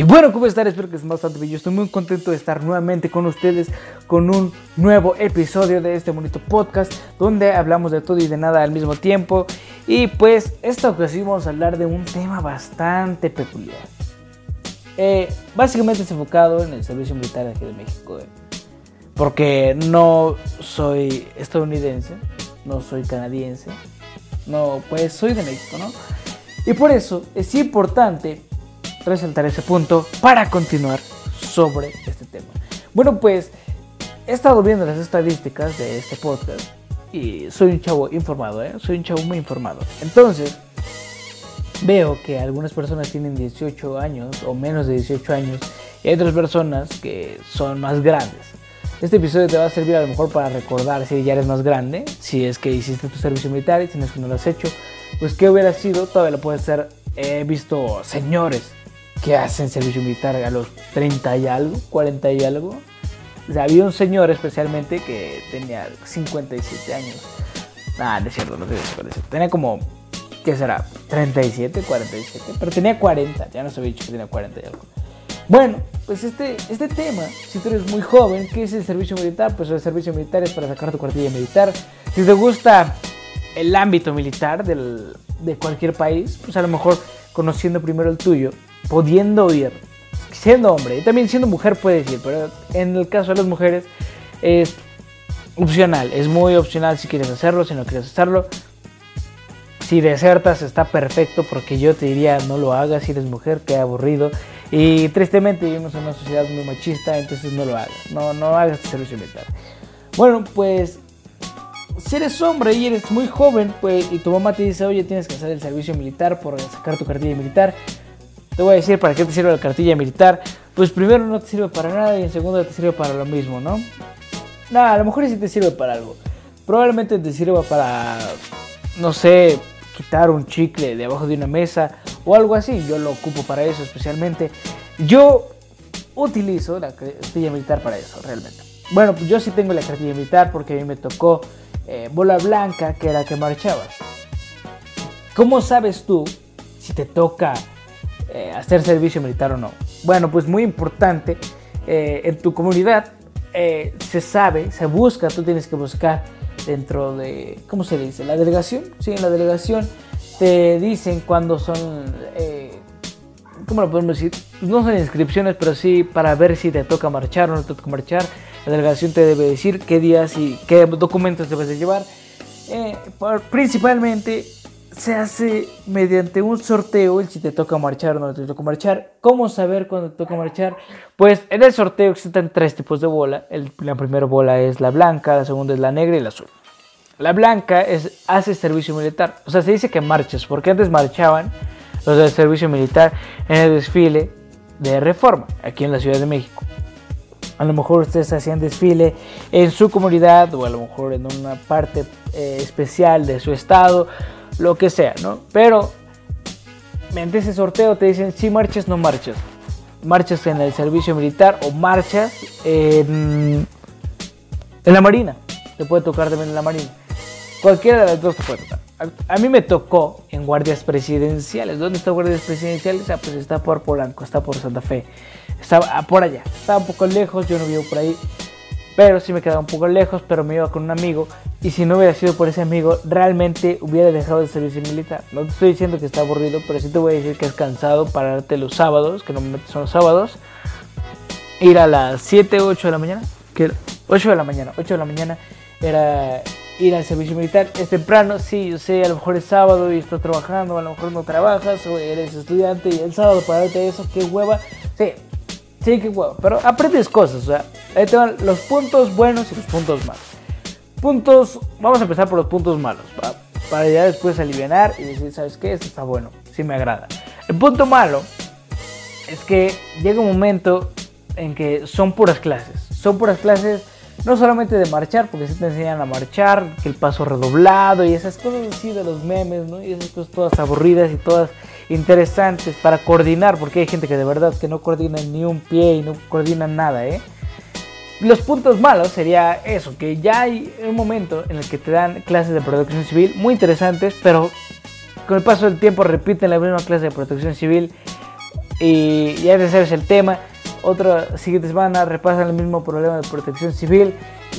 Y bueno, ¿cómo están? Espero que estén bastante bien. Yo estoy muy contento de estar nuevamente con ustedes con un nuevo episodio de este bonito podcast donde hablamos de todo y de nada al mismo tiempo. Y pues esta ocasión vamos a hablar de un tema bastante peculiar. Eh, básicamente es enfocado en el servicio militar aquí de México. eh, Porque no soy estadounidense, no soy canadiense, no, pues soy de México, ¿no? Y por eso es importante resaltar ese punto para continuar sobre este tema. Bueno, pues he estado viendo las estadísticas de este podcast y soy un chavo informado, ¿eh? Soy un chavo muy informado. Entonces, veo que algunas personas tienen 18 años o menos de 18 años y hay otras personas que son más grandes. Este episodio te va a servir a lo mejor para recordar si ya eres más grande, si es que hiciste tu servicio militar y si no es que no lo has hecho, pues qué hubiera sido, todavía lo puedes hacer. He visto señores que hacen servicio militar a los 30 y algo, 40 y algo. O sea, había un señor especialmente que tenía 57 años. Ah, es cierto, no tenía 57. Tenía como, ¿qué será? 37, 47. Pero tenía 40, ya no había dicho que tenía 40 y algo. Bueno, pues este, este tema, si tú eres muy joven, ¿qué es el servicio militar? Pues el servicio militar es para sacar tu cartilla militar. Si te gusta el ámbito militar del, de cualquier país, pues a lo mejor conociendo primero el tuyo, pudiendo ir, siendo hombre y también siendo mujer puedes ir, pero en el caso de las mujeres es opcional, es muy opcional si quieres hacerlo, si no quieres hacerlo. Si desertas está perfecto porque yo te diría no lo hagas si eres mujer, qué aburrido. Y tristemente vivimos en una sociedad muy machista, entonces no lo hagas, no, no hagas tu servicio militar. Bueno, pues si eres hombre y eres muy joven, pues, y tu mamá te dice, oye, tienes que hacer el servicio militar por sacar tu cartilla militar, te voy a decir para qué te sirve la cartilla militar. Pues primero no te sirve para nada y en segundo te sirve para lo mismo, ¿no? Nada, a lo mejor sí te sirve para algo. Probablemente te sirva para, no sé, quitar un chicle de abajo de una mesa o algo así. Yo lo ocupo para eso especialmente. Yo utilizo la cartilla militar para eso, realmente. Bueno, pues yo sí tengo la cartilla militar porque a mí me tocó eh, bola blanca, que era que marchabas. ¿Cómo sabes tú si te toca eh, hacer servicio militar o no? Bueno, pues muy importante, eh, en tu comunidad eh, se sabe, se busca, tú tienes que buscar dentro de, ¿cómo se dice? La delegación, sí, en la delegación te dicen cuándo son, ¿cómo lo podemos decir? No son inscripciones, pero sí para ver si te toca marchar o no te toca marchar. La delegación te debe decir qué días y qué documentos debes de llevar. Por- principalmente se hace mediante un sorteo el si te toca marchar o no te toca marchar. ¿Cómo saber cuándo te toca marchar? Pues en el sorteo existen tres tipos de bola. La primera bola es la blanca, la segunda es la negra y la azul. La blanca es, hace servicio militar. O sea, se dice que marchas, porque antes marchaban los del servicio militar en el desfile de reforma, aquí en la Ciudad de México. A lo mejor ustedes hacían desfile en su comunidad o a lo mejor en una parte eh, especial de su estado, lo que sea, ¿no? Pero mediante ese sorteo te dicen si marchas, no marchas. Marchas en el servicio militar o marchas en, en la marina. Te puede tocar también en la marina. Cualquiera de las dos te puede tocar. A, a mí me tocó en guardias presidenciales. ¿Dónde está guardias presidenciales? Ah, pues está por Polanco, está por Santa Fe. Estaba ah, por allá. Estaba un poco lejos, yo no vivo por ahí. Pero sí me quedaba un poco lejos, pero me iba con un amigo. Y si no hubiera sido por ese amigo, realmente hubiera dejado el servicio militar. No te estoy diciendo que está aburrido, pero sí te voy a decir que es cansado pararte los sábados, que normalmente son los sábados. Ir a las 7, 8 de la mañana. Que era 8 de la mañana, 8 de la mañana era ir al servicio militar. Es temprano, sí, yo sé, a lo mejor es sábado y estás trabajando, a lo mejor no trabajas o eres estudiante y el sábado pararte eso, qué hueva. Sí, sí, qué hueva. Pero aprendes cosas, o sea, ahí te van los puntos buenos y los puntos malos. Puntos, vamos a empezar por los puntos malos, ¿va? para ya después aliviar y decir, ¿sabes qué? Esto está bueno, sí me agrada. El punto malo es que llega un momento en que son puras clases. Son puras clases no solamente de marchar, porque sí te enseñan a marchar, que el paso redoblado y esas cosas así de los memes, ¿no? Y esas cosas todas aburridas y todas interesantes para coordinar, porque hay gente que de verdad que no coordina ni un pie y no coordina nada, ¿eh? Los puntos malos sería eso, que ya hay un momento en el que te dan clases de protección civil muy interesantes, pero con el paso del tiempo repiten la misma clase de protección civil Y ya sabes el tema. Otra siguiente semana repasan el mismo problema de protección civil.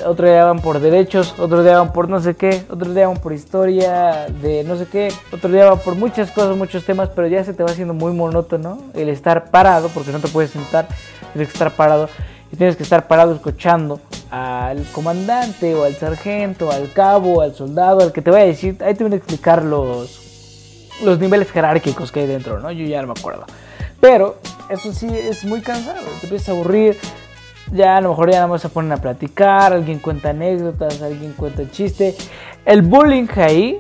Otro día van por derechos, otro día van por no sé qué, otro día van por historia de no sé qué, otro día van por muchas cosas, muchos temas, pero ya se te va haciendo muy monótono el estar parado, porque no te puedes sentar, tienes que estar parado y tienes que estar parado escuchando al comandante o al sargento, al cabo, al soldado, al que te vaya a decir, ahí te van a explicar los, los niveles jerárquicos que hay dentro, ¿no? Yo ya no me acuerdo. Pero eso sí es muy cansado, te empiezas a aburrir, ya a lo mejor ya nada más se a platicar, alguien cuenta anécdotas, alguien cuenta chiste. El bullying ahí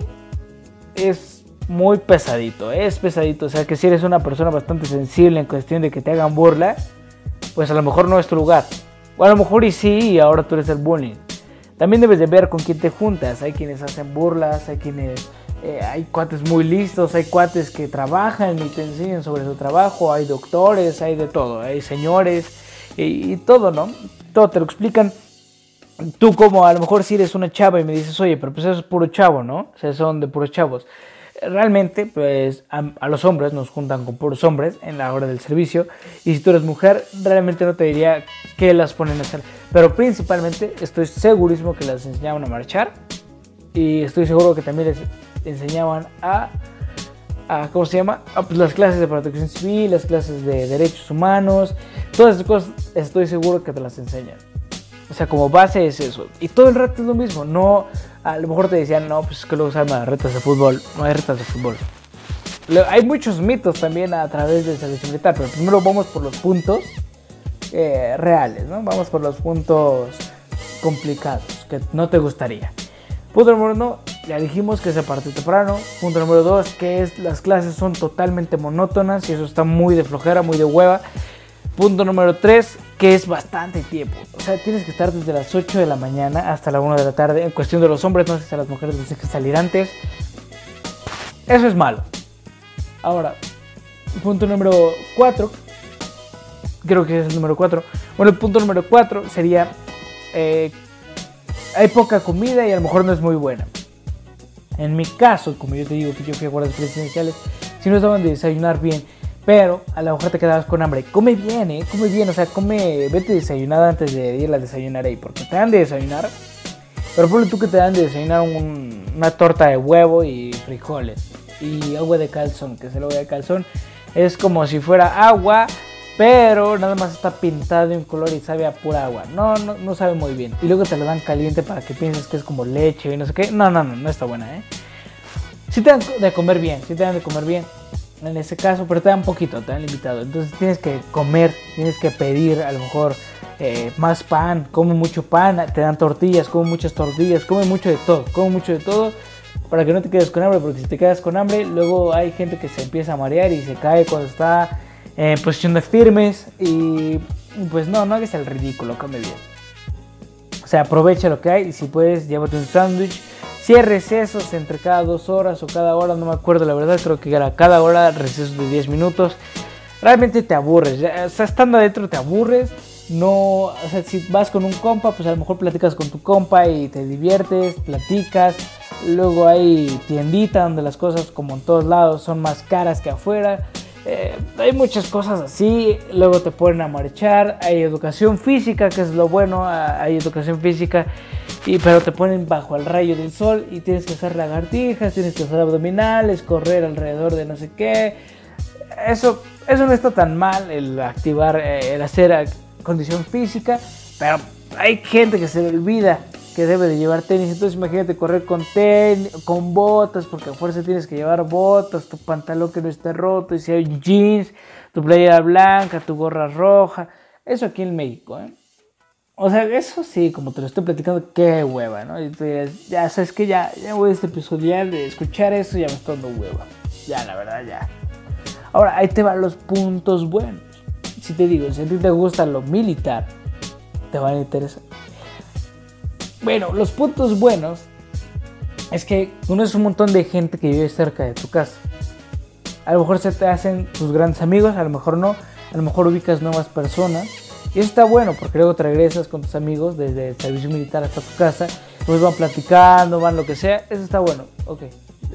es muy pesadito, es pesadito, o sea que si eres una persona bastante sensible en cuestión de que te hagan burla, pues a lo mejor no es tu lugar. O a lo mejor y sí, y ahora tú eres el bullying. También debes de ver con quién te juntas. Hay quienes hacen burlas, hay quienes... Eh, hay cuates muy listos, hay cuates que trabajan y te enseñan sobre su trabajo, hay doctores, hay de todo, hay señores y, todo, ¿no? Todo te lo explican. Tú como a lo mejor si eres una chava y me dices, oye, pero pues eso es puro chavo, ¿no? O sea, son de puros chavos realmente, pues a, los hombres nos juntan con puros hombres en la hora del servicio. Y si tú eres mujer, realmente no te diría qué las ponen a hacer. Pero principalmente estoy segurísimo que las enseñaban a marchar. Y estoy seguro que también les enseñaban a, a ¿cómo se llama? pues, las clases de protección civil, las clases de derechos humanos. Todas esas cosas estoy seguro que te las enseñan. O sea, como base es eso. Y todo el rato es lo mismo. No, a lo mejor te decían, no, pues es que luego usan las retas de fútbol. No hay retas de fútbol. Hay muchos mitos también a través del servicio militar, pero primero vamos por los puntos eh, reales, ¿no? Vamos por los puntos complicados que no te gustaría. Punto número uno, ya dijimos que se parte temprano. Punto número dos, que es las clases son totalmente monótonas y eso está muy de flojera, muy de hueva. Punto número 3, que es bastante tiempo. O sea, tienes que estar desde las 8 de la mañana hasta la 1 de la tarde. En cuestión de los hombres, no sé si a las mujeres les que salir antes. Eso es malo. Ahora, punto número 4. Creo que es el número 4. Bueno, el punto número 4 sería... Eh, hay poca comida y a lo mejor no es muy buena. En mi caso, como yo te digo que yo fui a guardias presidenciales, si no estaban de desayunar bien pero a lo mejor te quedabas con hambre. Come bien, ¿eh? Come bien, o sea, come, vete desayunada antes de ir a desayunar ahí, porque te dan de desayunar. Pero ponle tú que te dan de desayunar una torta de huevo y frijoles y agua de calzón, que es el agua de calzón. Es como si fuera agua, pero nada más está pintado de un color y sabe a pura agua. No, no, no sabe muy bien. Y luego te lo dan caliente para que pienses que es como leche y no sé qué. No, no, no, no está buena, ¿eh? Si te dan de comer bien, si te dan de comer bien en ese caso, pero te dan poquito, te dan limitado. Entonces tienes que comer, tienes que pedir a lo mejor eh, más pan, come mucho pan, te dan tortillas, come muchas tortillas, come mucho de todo, come mucho de todo para que no te quedes con hambre, porque si te quedas con hambre, luego hay gente que se empieza a marear y se cae cuando está en posición de firmes y pues no, no hagas el ridículo, come bien. O sea, aprovecha lo que hay y si puedes, llévate un sándwich si hay recesos entre cada dos horas o cada hora, no me acuerdo la verdad, creo que era cada hora recesos de 10 minutos. Realmente te aburres, o sea, estando adentro te aburres. No, o sea, si vas con un compa, pues a lo mejor platicas con tu compa y te diviertes, platicas. Luego hay tiendita donde las cosas, como en todos lados, son más caras que afuera. Eh, hay muchas cosas así, luego te ponen a marchar, hay educación física, que es lo bueno, hay educación física y, pero te ponen bajo el rayo del sol y tienes que hacer lagartijas, tienes que hacer abdominales, correr alrededor de no sé qué. Eso, eso no está tan mal, el activar, eh, el hacer condición física, pero hay gente que se le olvida que debe de llevar tenis. Entonces imagínate correr con tenis, con botas, porque a fuerza tienes que llevar botas, tu pantalón que no esté roto, y si hay jeans, tu playera blanca, tu gorra roja. Eso aquí en México, ¿eh? O sea, eso sí, como te lo estoy platicando, qué hueva, ¿no? Y tú ya sabes que ya, ya voy a este episodio de escuchar eso, ya me está dando hueva. Ya, la verdad, ya. Ahora, ahí te van los puntos buenos. Si te digo, si a ti te gusta lo militar, te van a interesar. Bueno, los puntos buenos es que conoces un montón de gente que vive cerca de tu casa. A lo mejor se te hacen tus grandes amigos, a lo mejor no. A lo mejor ubicas nuevas personas y eso está bueno porque luego te regresas con tus amigos desde el servicio militar hasta tu casa, pues van platicando, van lo que sea, eso está bueno. Ok,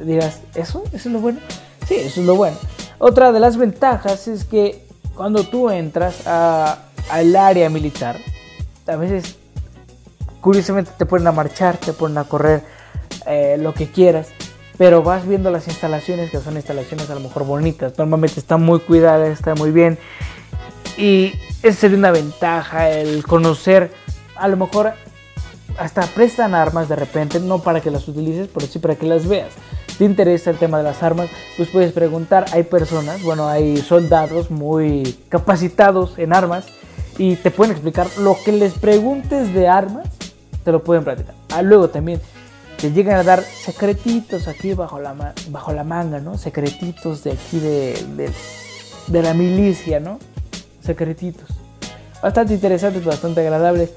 dirás, ¿eso? ¿Eso es lo bueno? Sí, eso es lo bueno. Otra de las ventajas es que cuando tú entras al área militar, a veces curiosamente te ponen a marchar, te ponen a correr eh, lo que quieras, pero vas viendo las instalaciones que son instalaciones a lo mejor bonitas, normalmente están muy cuidadas, están muy bien y esa sería una ventaja el conocer, a lo mejor hasta prestan armas de repente, no para que las utilices, pero sí para que las veas. ¿Te interesa el tema de las armas? Pues puedes preguntar, hay personas, bueno, hay soldados muy capacitados en armas y te pueden explicar lo que les preguntes de armas, te lo pueden platicar. Ah, luego también te llegan a dar secretitos aquí bajo la, bajo la manga, ¿no? Secretitos de aquí de, de, la milicia, ¿no? Secretitos. Bastante interesantes, bastante agradables.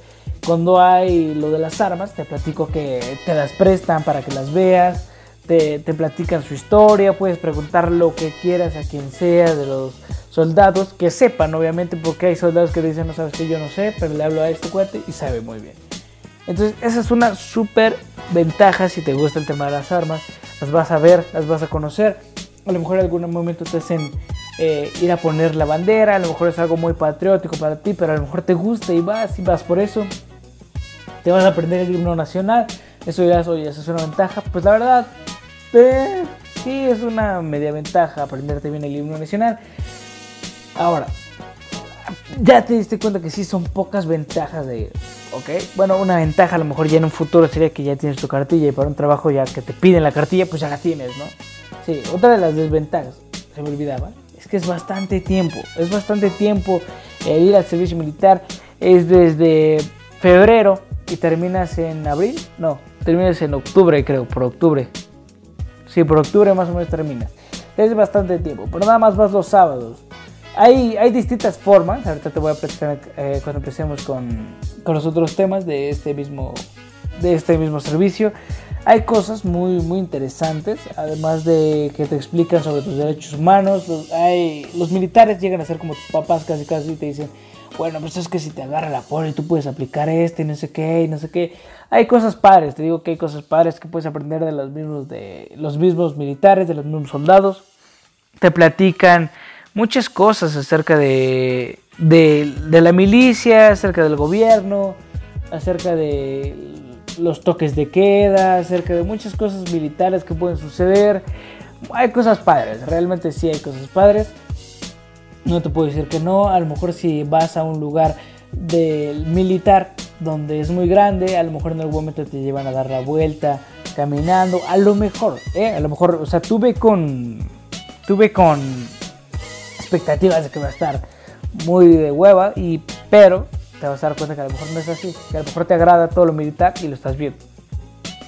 Cuando hay lo de las armas, te platico que te las prestan para que las veas. Te, te, platican su historia, puedes preguntar lo que quieras a quien sea de los soldados, que sepan obviamente, porque hay soldados que dicen, no sabes que yo no sé, pero le hablo a este cuate y sabe muy bien. Entonces esa es una súper ventaja si te gusta el tema de las armas. Las vas a ver, las vas a conocer. A lo mejor en algún momento te hacen eh, ir a poner la bandera. A lo mejor es algo muy patriótico para ti, pero a lo mejor te gusta y vas y vas por eso. Te vas a aprender el himno nacional. Eso ya oye, eso es una ventaja. Pues la verdad, eh, sí es una media ventaja aprenderte bien el himno nacional. Ahora, ya te diste cuenta que sí son pocas ventajas de ¿ok? Bueno, una ventaja a lo mejor ya en un futuro sería que ya tienes tu cartilla y para un trabajo ya que te piden la cartilla, pues ya la tienes, ¿no? Sí, otra de las desventajas, se me olvidaba, es que es bastante tiempo, es bastante tiempo ir al servicio militar, es desde febrero y terminas en abril, no, terminas en octubre creo, por octubre. Sí, por octubre más o menos terminas. Es bastante tiempo, pero nada más vas los sábados. Hay, hay distintas formas, ahorita te voy a platicar eh, cuando empecemos con, con, los otros temas de este mismo, de este mismo servicio. Hay cosas muy, muy interesantes, además de que te explican sobre tus derechos humanos. Los, hay, los militares llegan a ser como tus papás casi casi y te dicen, bueno, pues es que si te agarra la poli tú puedes aplicar este y no sé qué y no sé qué. Hay cosas padres, te digo que hay cosas padres que puedes aprender de los mismos, de los mismos militares, de los mismos soldados. Te platican muchas cosas acerca de, de, la milicia, acerca del gobierno, acerca de los toques de queda, acerca de muchas cosas militares que pueden suceder. Hay cosas padres, realmente sí hay cosas padres. No te puedo decir que no, a lo mejor si vas a un lugar del militar donde es muy grande, a lo mejor en algún momento te llevan a dar la vuelta caminando, a lo mejor, ¿eh? a lo mejor, o sea, tuve con, tuve con expectativas de que va a estar muy de hueva, y, pero te vas a dar cuenta que a lo mejor no es así, que a lo mejor te agrada todo lo militar y lo estás viendo.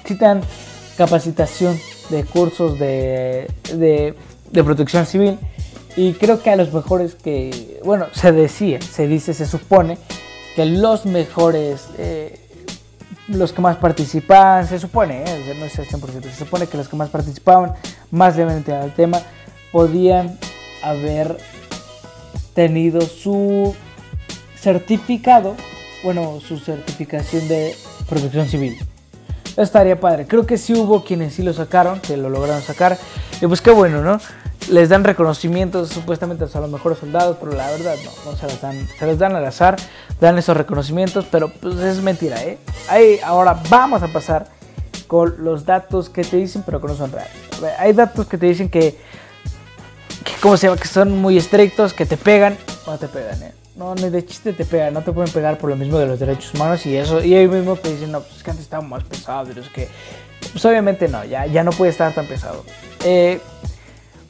Si te dan capacitación de cursos de, de, protección civil y creo que a los mejores que, bueno, se decía, se dice, se supone que los mejores, eh, los que más participaban, se supone, eh, no es el 100%, se supone que los que más participaban, más le al tema, podían haber tenido su certificado, bueno, su certificación de protección civil. Estaría padre. Creo que sí hubo quienes sí lo sacaron, que lo lograron sacar. Y pues qué bueno, ¿no? Les dan reconocimientos supuestamente a los mejores soldados, pero la verdad no, no se las dan. Se les dan al azar, dan esos reconocimientos, pero pues es mentira, ¿eh? Ahí, ahora vamos a pasar con los datos que te dicen, pero que no son reales. Hay datos que te dicen que ¿cómo se llama? Que son muy estrictos, que te pegan, no te pegan, ¿eh? No, ni de chiste te pegan, no te pueden pegar por lo mismo de los derechos humanos y eso. Y ahí mismo te dicen, no, pues es que antes estaba más pesado, pero es que. Pues obviamente no, ya, ya no puede estar tan pesado. Eh,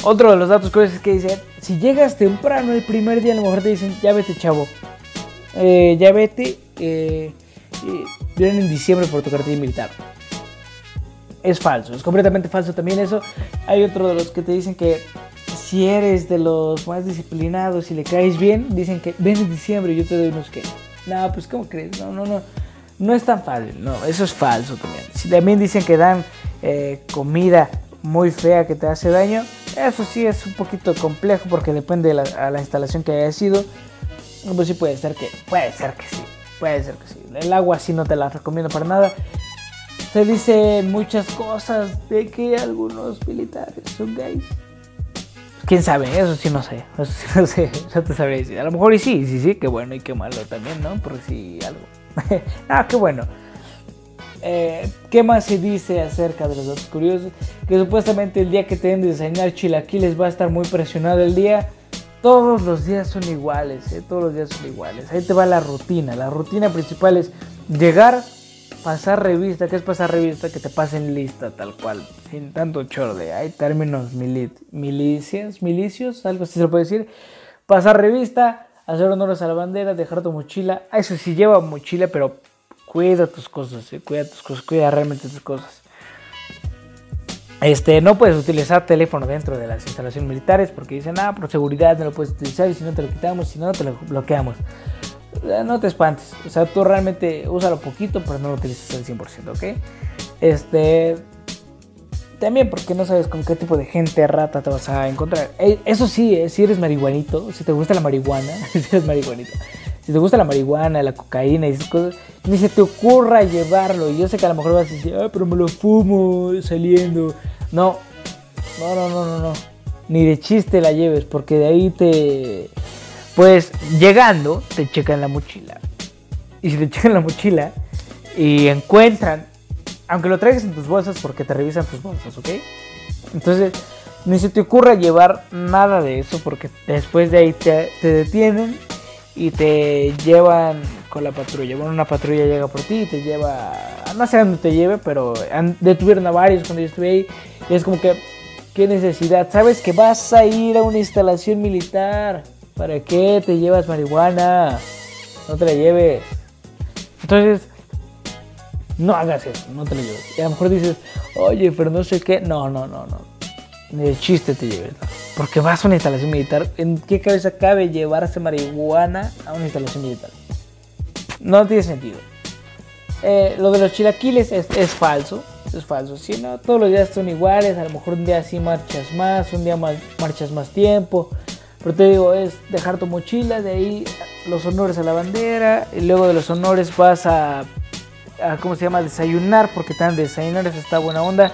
otro de los datos curiosos es que dicen, si llegas temprano el primer día, a lo mejor te dicen, ya vete, chavo. Eh, ya vete. Eh, vienen en diciembre por tu cartilla militar. Es falso, es completamente falso también eso. Hay otro de los que te dicen que si eres de los más disciplinados y le caes bien, dicen que ven en diciembre y yo te doy unos que. No, pues ¿cómo crees? No, no, no. No es tan fácil, no, eso es falso también. Si también dicen que dan eh, comida muy fea que te hace daño, eso sí es un poquito complejo porque depende de la, la instalación que haya sido. Pues sí puede ser que, puede ser que sí, puede ser que sí. El agua sí no te la recomiendo para nada. Se dicen muchas cosas de que algunos militares son gays quién sabe, eso sí no sé, eso sí no sé, no te sabría decir. A lo mejor y sí, sí, sí, qué bueno y qué malo también, ¿no? Porque sí, algo. ah, qué bueno. Eh, ¿Qué más se dice acerca de los datos curiosos? Que supuestamente el día que te den de desayunar chilaquiles va a estar muy presionado el día. Todos los días son iguales, ¿eh? todos los días son iguales. Ahí te va la rutina. La rutina principal es llegar, pasar revista. ¿Qué es pasar revista? Que te pasen lista tal cual, sin tanto chorde. Hay términos milicias, milicios, algo así se puede decir. Pasar revista, hacer honores a la bandera, dejar tu mochila. Eso sí lleva mochila, pero Cuida tus cosas, ¿eh? cuida tus cosas, cuida realmente tus cosas. Este, no puedes utilizar teléfono dentro de las instalaciones militares porque dicen, ah, por seguridad no lo puedes utilizar y si no te lo quitamos, si no te lo bloqueamos. No te espantes, o sea, tú realmente úsalo poquito, pero no lo utilices al 100%, ¿ok? Este, también porque no sabes con qué tipo de gente rata te vas a encontrar. Eh, eso sí, eh, si eres marihuanito, si te gusta la marihuana, si eres marihuanito, si te gusta la marihuana, la cocaína y esas cosas, ni se te ocurra llevarlo. Y yo sé que a lo mejor vas a decir, ah, pero me lo fumo saliendo. No, no, no, no, no, no. Ni de chiste la lleves, porque de ahí te. Pues llegando, te checan la mochila. Y si te checan la mochila y encuentran, aunque lo traigas en tus bolsas, porque te revisan tus bolsas, ¿ok? Entonces, ni se te ocurra llevar nada de eso, porque después de ahí te, te detienen y te llevan con la patrulla. Bueno, una patrulla llega por ti y te lleva, no sé dónde te lleve, pero detuvieron a varios cuando yo estuve ahí. Y es como que, ¿qué necesidad? ¿Sabes que vas a ir a una instalación militar? ¿Para qué te llevas marihuana? No te la lleves. Entonces, no hagas eso, no te la lleves. Y a lo mejor dices, oye, pero no sé qué. No, no, no, no. Ni de chiste te lleves. Porque vas a una instalación militar. ¿En qué cabeza cabe llevarse marihuana a una instalación militar? No tiene sentido. Eh, lo de los chilaquiles es, falso. Es falso. Si no, todos los días son iguales. A lo mejor un día sí marchas más, un día marchas más tiempo. Pero te digo, es dejar tu mochila, de ahí los honores a la bandera. Y luego de los honores vas a, ¿cómo se llama? Desayunar, porque tan desayunar, eso está buena onda.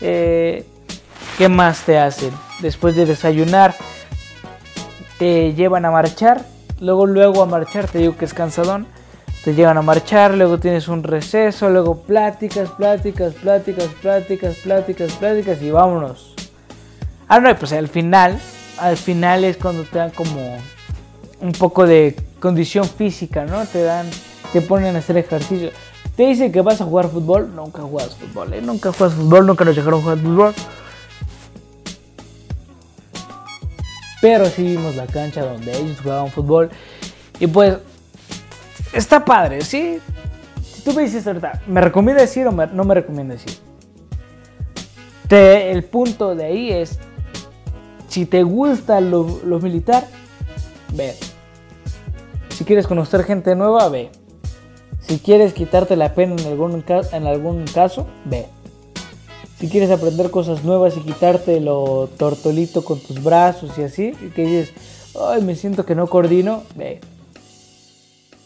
Eh, ¿Qué más te hacen? Después de desayunar, te llevan a marchar. Luego, luego a marchar, te digo que es cansadón. Te llevan a marchar, luego tienes un receso, luego pláticas, pláticas, pláticas, pláticas, pláticas, pláticas y vámonos. Ah, no, pues al final, al final es cuando te dan como un poco de condición física, ¿no? Te dan, te ponen a hacer ejercicio. Te dicen que vas a jugar fútbol, nunca juegas fútbol, ¿eh? Nunca juegas fútbol, nunca nos dejaron jugar fútbol. pero sí vimos la cancha donde ellos jugaban fútbol. Y pues, está padre, ¿sí? Si tú me dices verdad, ¿me recomienda decir o no me recomienda decir? el punto de ahí es, si te gusta lo, militar, ve. Si quieres conocer gente nueva, ve. Si quieres quitarte la pena en algún, en algún caso, ve. Si quieres aprender cosas nuevas y quitarte lo tortolito con tus brazos y así, y que dices, ay, me siento que no coordino, ve.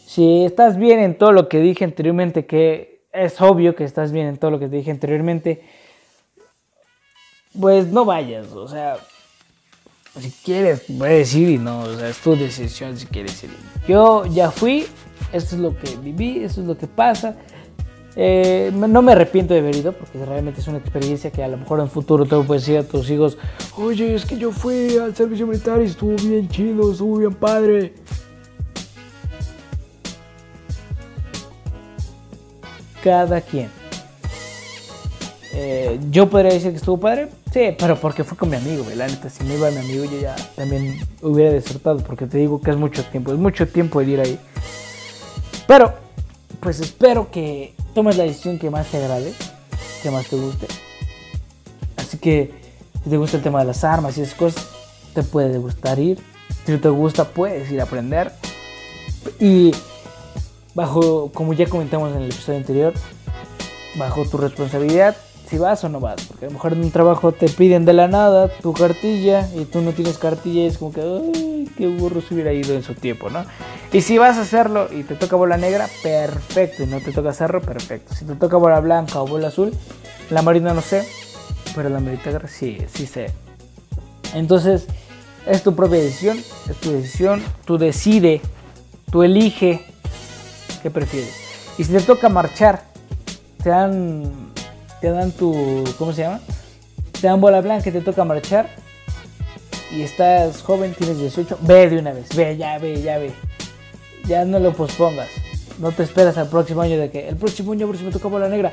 Si estás bien en todo lo que dije anteriormente, que es obvio que estás bien en todo lo que te dije anteriormente, pues no vayas, o sea, si quieres, puedes ir y no, o sea, es tu decisión si quieres ir. Yo ya fui, esto es lo que viví, esto es lo que pasa. Eh, no me arrepiento de haber ido porque realmente es una experiencia que a lo mejor en futuro te puedes decir a tus hijos, oye, es que yo fui al servicio militar y estuvo bien chido, estuvo bien padre. Cada quien. Eh, yo podría decir que estuvo padre, sí, pero porque fue con mi amigo, la neta, si me iba mi amigo yo ya también hubiera desertado porque te digo que es mucho tiempo, es mucho tiempo el ir ahí. Pero, pues espero que tomes la decisión que más te agrade, que más te guste. Así que si te gusta el tema de las armas y esas cosas, te puede gustar ir. Si no te gusta, puedes ir a aprender. Y bajo, como ya comentamos en el episodio anterior, bajo tu responsabilidad, si vas o no vas. Porque a lo mejor en un trabajo te piden de la nada tu cartilla y tú no tienes cartilla y es como que, ay, qué burro se hubiera ido en su tiempo, ¿no? Y si vas a hacerlo y te toca bola negra, perfecto. Y no te toca hacerlo, perfecto. Si te toca bola blanca o bola azul, la marina no sé, pero la negra sí, sí sé. Entonces, es tu propia decisión, es tu decisión, tú decide, tú elige qué prefieres. Y si te toca marchar, te dan, te dan tu, ¿cómo se llama? Te dan bola blanca, te toca marchar y estás joven, tienes 18, ve de una vez, ve, ya ve, ya ve. Ya no lo pospongas. No te esperas al próximo año de que el próximo año por si me toca bola negra.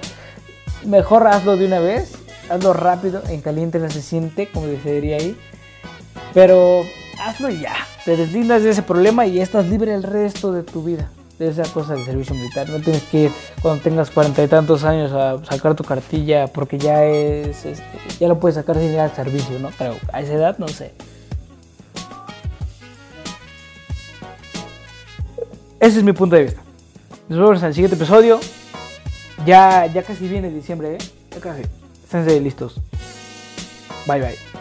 Mejor hazlo de una vez, hazlo rápido, en caliente no se siente, como se diría ahí. Pero hazlo ya. Te deslindas de ese problema y estás libre el resto de tu vida. Esa cosa del servicio militar. No tienes que ir cuando tengas cuarenta y tantos años a sacar tu cartilla porque ya es. Este, ya lo puedes sacar sin ir al servicio, ¿no? Pero a esa edad no sé. Ese es mi punto de vista. Nos vemos en el siguiente episodio. Ya, ya casi viene diciembre, ¿eh? Ya casi. Estén listos. Bye bye.